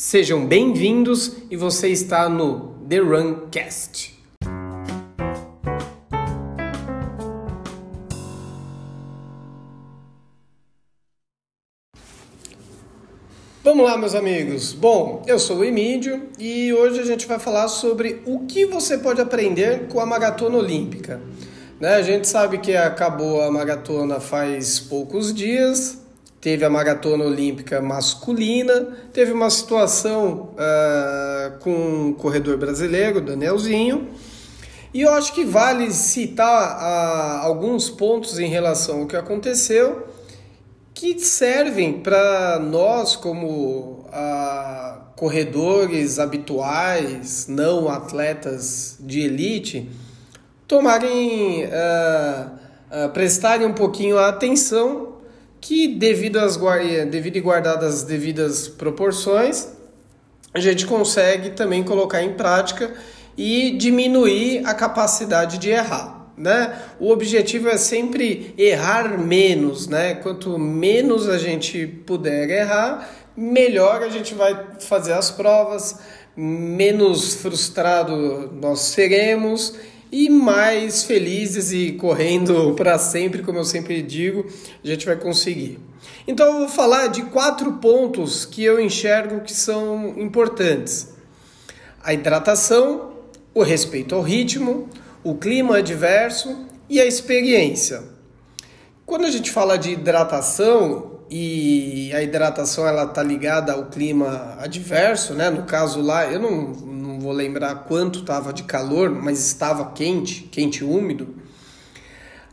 Sejam bem-vindos e você está no The Runcast. Vamos lá, meus amigos. Bom, eu sou o Emílio e hoje a gente vai falar sobre o que você pode aprender com a maratona olímpica. Né? A gente sabe que acabou a maratona faz poucos dias, teve a maratona olímpica masculina, teve uma situação uh, com um corredor brasileiro, Danielzinho, e eu acho que vale citar uh, alguns pontos em relação ao que aconteceu que servem para nós como uh, corredores habituais, não atletas de elite, tomarem, prestarem um pouquinho a atenção que devido, às, devido e guardadas as devidas proporções, a gente consegue também colocar em prática e diminuir a capacidade de errar. Né? O objetivo é sempre errar menos, né? Quanto menos a gente puder errar, melhor a gente vai fazer as provas, menos frustrado nós seremos e mais felizes e correndo para sempre, como eu sempre digo, a gente vai conseguir. Então eu vou falar de quatro pontos que eu enxergo que são importantes: a hidratação, o respeito ao ritmo, o clima adverso e a experiência. Quando a gente fala de hidratação e a hidratação ela tá ligada ao clima adverso, né? No caso lá, eu não, não vou lembrar quanto estava de calor, mas estava quente, quente e úmido.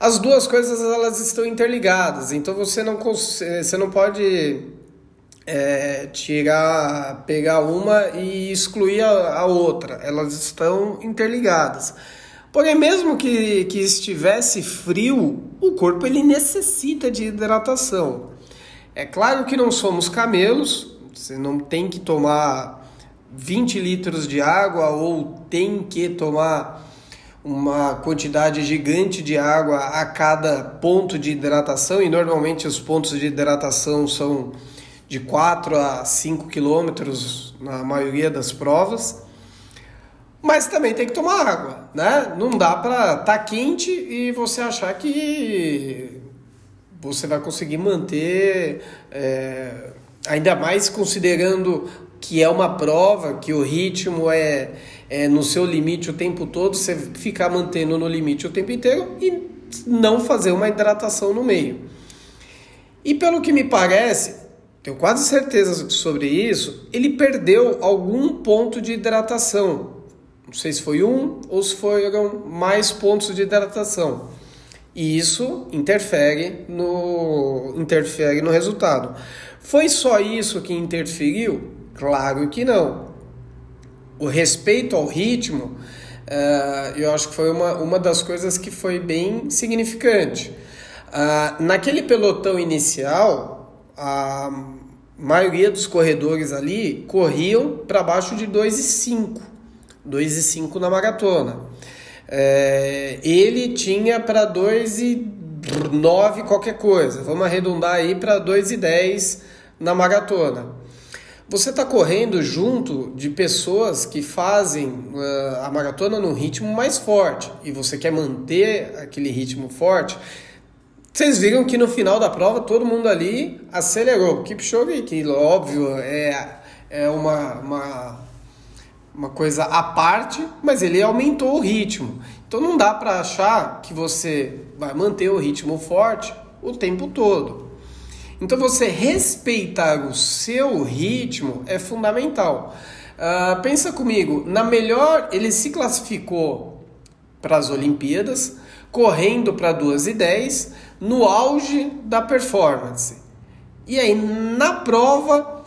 As duas coisas elas estão interligadas, então você não, você não pode é, tirar, pegar uma e excluir a, a, outra, elas estão interligadas. Porém, mesmo que, que estivesse frio, o corpo ele necessita de hidratação. É claro que não somos camelos, você não tem que tomar 20 litros de água ou tem que tomar uma quantidade gigante de água a cada ponto de hidratação e normalmente os pontos de hidratação são de 4 a 5 quilômetros na maioria das provas. Mas também tem que tomar água, né? Não dá para estar tá quente e você achar que você vai conseguir manter, é, ainda mais considerando que é uma prova, que o ritmo é, é no seu limite o tempo todo, você ficar mantendo no limite o tempo inteiro e não fazer uma hidratação no meio. E pelo que me parece, tenho quase certeza sobre isso, ele perdeu algum ponto de hidratação. Não sei se foi um ou se foram mais pontos de hidratação. E isso interfere no, interfere no resultado. Foi só isso que interferiu? Claro que não. O respeito ao ritmo, uh, eu acho que foi uma, uma das coisas que foi bem significante. Uh, naquele pelotão inicial, a maioria dos corredores ali corriam para baixo de 2,5. 2,5 na maratona. É, ele tinha para 2,9 qualquer coisa. Vamos arredondar aí para 2,10 na maratona. Você está correndo junto de pessoas que fazem uh, a maratona num ritmo mais forte e você quer manter aquele ritmo forte. Vocês viram que no final da prova todo mundo ali acelerou. Kipchoge, que óbvio é, é uma, uma, uma coisa à parte, mas ele aumentou o ritmo. Então não dá para achar que você vai manter o ritmo forte o tempo todo. Então você respeitar o seu ritmo é fundamental. Uh, pensa comigo, na melhor ele se classificou para as Olimpíadas, correndo para 2 e 10, no auge da performance. E aí na prova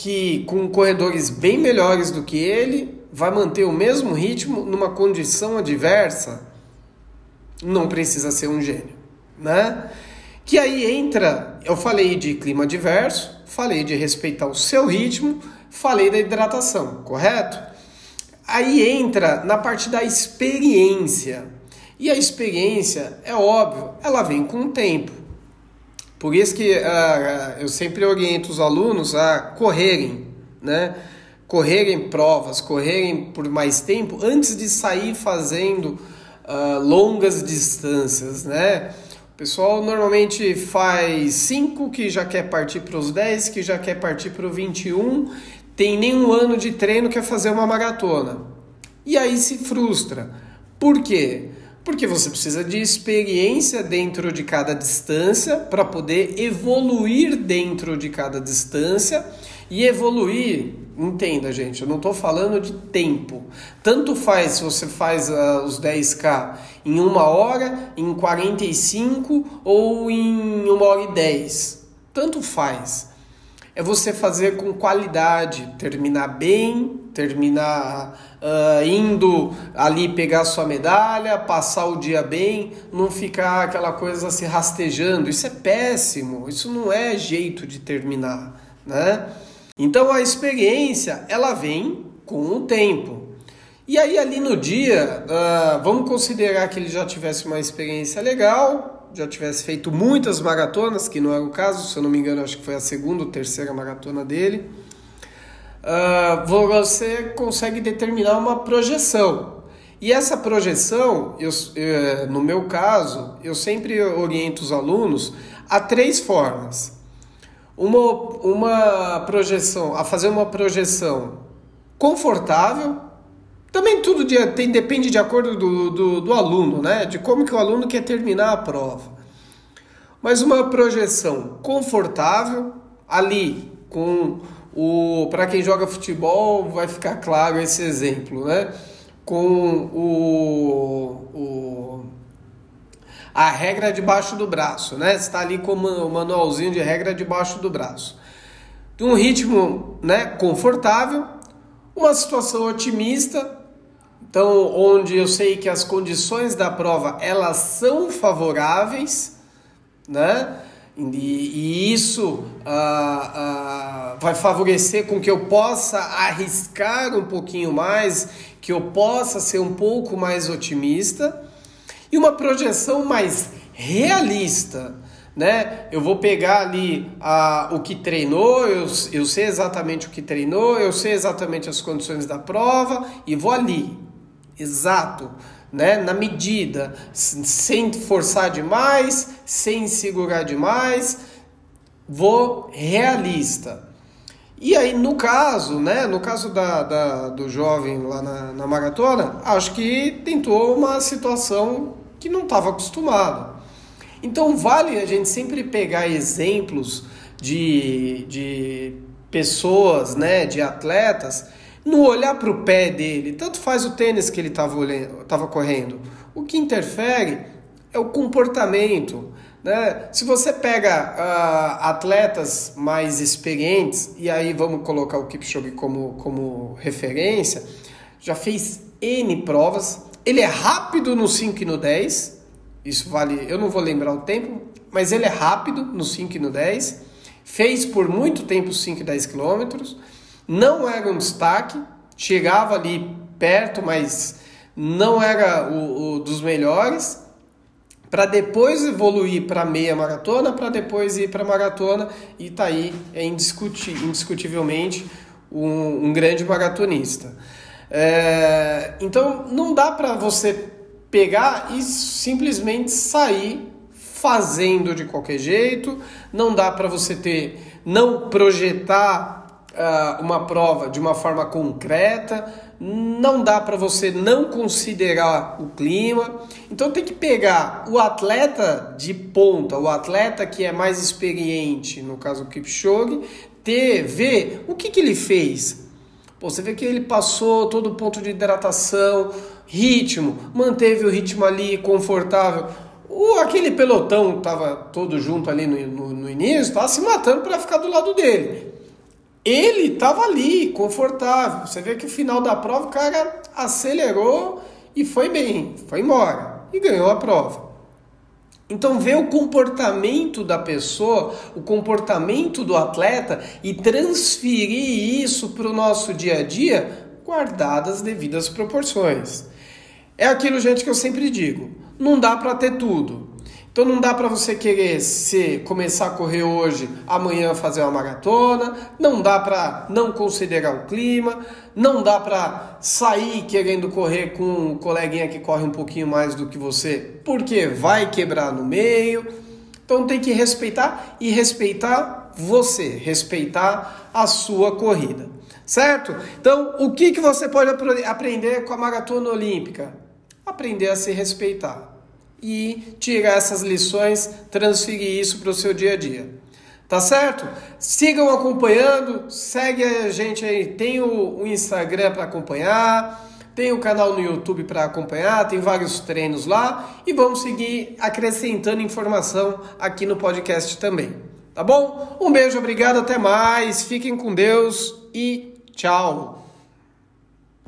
que com corredores bem melhores do que ele, vai manter o mesmo ritmo numa condição adversa, não precisa ser um gênio, né? Que aí entra, eu falei de clima diverso, falei de respeitar o seu ritmo, falei da hidratação, correto? Aí entra na parte da experiência. E a experiência, é óbvio, ela vem com o tempo. Por isso que uh, eu sempre oriento os alunos a correrem, né? Correrem provas, correrem por mais tempo antes de sair fazendo uh, longas distâncias, né? Pessoal normalmente faz 5 que já quer partir para os 10, que já quer partir para o 21, tem nenhum ano de treino quer fazer uma maratona. E aí se frustra. Por quê? Porque você precisa de experiência dentro de cada distância para poder evoluir dentro de cada distância e evoluir, entenda gente, eu não estou falando de tempo. Tanto faz se você faz uh, os 10K em uma hora, em 45 ou em uma hora e 10. Tanto faz. É você fazer com qualidade, terminar bem, terminar uh, indo ali pegar sua medalha, passar o dia bem, não ficar aquela coisa se rastejando. Isso é péssimo, isso não é jeito de terminar, né? Então a experiência ela vem com o tempo. E aí ali no dia, uh, vamos considerar que ele já tivesse uma experiência legal, já tivesse feito muitas maratonas, que não era o caso, se eu não me engano, acho que foi a segunda ou terceira maratona dele. Uh, você consegue determinar uma projeção. E essa projeção, eu, eu, no meu caso, eu sempre oriento os alunos a três formas uma, uma projeção, a fazer uma projeção confortável. Também tudo de, tem, depende de acordo do, do, do aluno, né? De como que o aluno quer terminar a prova. Mas uma projeção confortável, ali com o para quem joga futebol vai ficar claro esse exemplo, né? Com o, o a regra debaixo do braço, né? Está ali com o manualzinho de regra debaixo do braço. Um ritmo, né, confortável, uma situação otimista, então onde eu sei que as condições da prova elas são favoráveis, né? E, isso ah, ah, vai favorecer com que eu possa arriscar um pouquinho mais, que eu possa ser um pouco mais otimista e uma projeção mais realista. Né? Eu vou pegar ali a, o que treinou, eu, eu sei exatamente o que treinou, eu sei exatamente as condições da prova e vou ali, exato, né? na medida, sem forçar demais, sem segurar demais, vou realista. E aí, no caso, né, no caso da, da do jovem lá na, na maratona, acho que tentou uma situação que não estava acostumado. Então vale a gente sempre pegar exemplos de, de pessoas, né, de atletas, no olhar para o pé dele. Tanto faz o tênis que ele estava correndo. O que interfere é o comportamento. Né? Se você pega uh, atletas mais experientes, e aí vamos colocar o Kipchoge como, como referência, já fez N provas, ele é rápido no 5 e no 10. Isso vale, eu não vou lembrar o tempo, mas ele é rápido no 5 e no 10. Fez por muito tempo 5 e 10 quilômetros. Não era um destaque, chegava ali perto, mas não era o, o dos melhores. Para depois evoluir para meia maratona, para depois ir para maratona, e tá aí é indiscutivelmente um, um grande maratonista. É, então não dá para você pegar e simplesmente sair fazendo de qualquer jeito, não dá para você ter, não projetar uh, uma prova de uma forma concreta, não dá para você não considerar o clima. Então tem que pegar o atleta de ponta, o atleta que é mais experiente, no caso o Kipchoge, ter, ver o que, que ele fez Pô, você vê que ele passou todo o ponto de hidratação, ritmo, manteve o ritmo ali confortável. O, aquele pelotão tava todo junto ali no, no, no início, estava se matando para ficar do lado dele. Ele estava ali, confortável. Você vê que o final da prova o cara acelerou e foi bem, foi embora e ganhou a prova. Então, ver o comportamento da pessoa, o comportamento do atleta e transferir isso para o nosso dia a dia, guardadas as devidas proporções. É aquilo, gente, que eu sempre digo: não dá para ter tudo. Então não dá para você querer se começar a correr hoje, amanhã fazer uma maratona, não dá para não considerar o clima, não dá para sair querendo correr com um coleguinha que corre um pouquinho mais do que você, porque vai quebrar no meio. Então tem que respeitar e respeitar você, respeitar a sua corrida, certo? Então o que, que você pode aprender com a maratona olímpica? Aprender a se respeitar e tirar essas lições, transferir isso para o seu dia a dia. Tá certo? Sigam acompanhando, segue a gente aí, tem o, o Instagram para acompanhar, tem o canal no YouTube para acompanhar, tem vários treinos lá e vamos seguir acrescentando informação aqui no podcast também. Tá bom? Um beijo, obrigado, até mais, fiquem com Deus e tchau!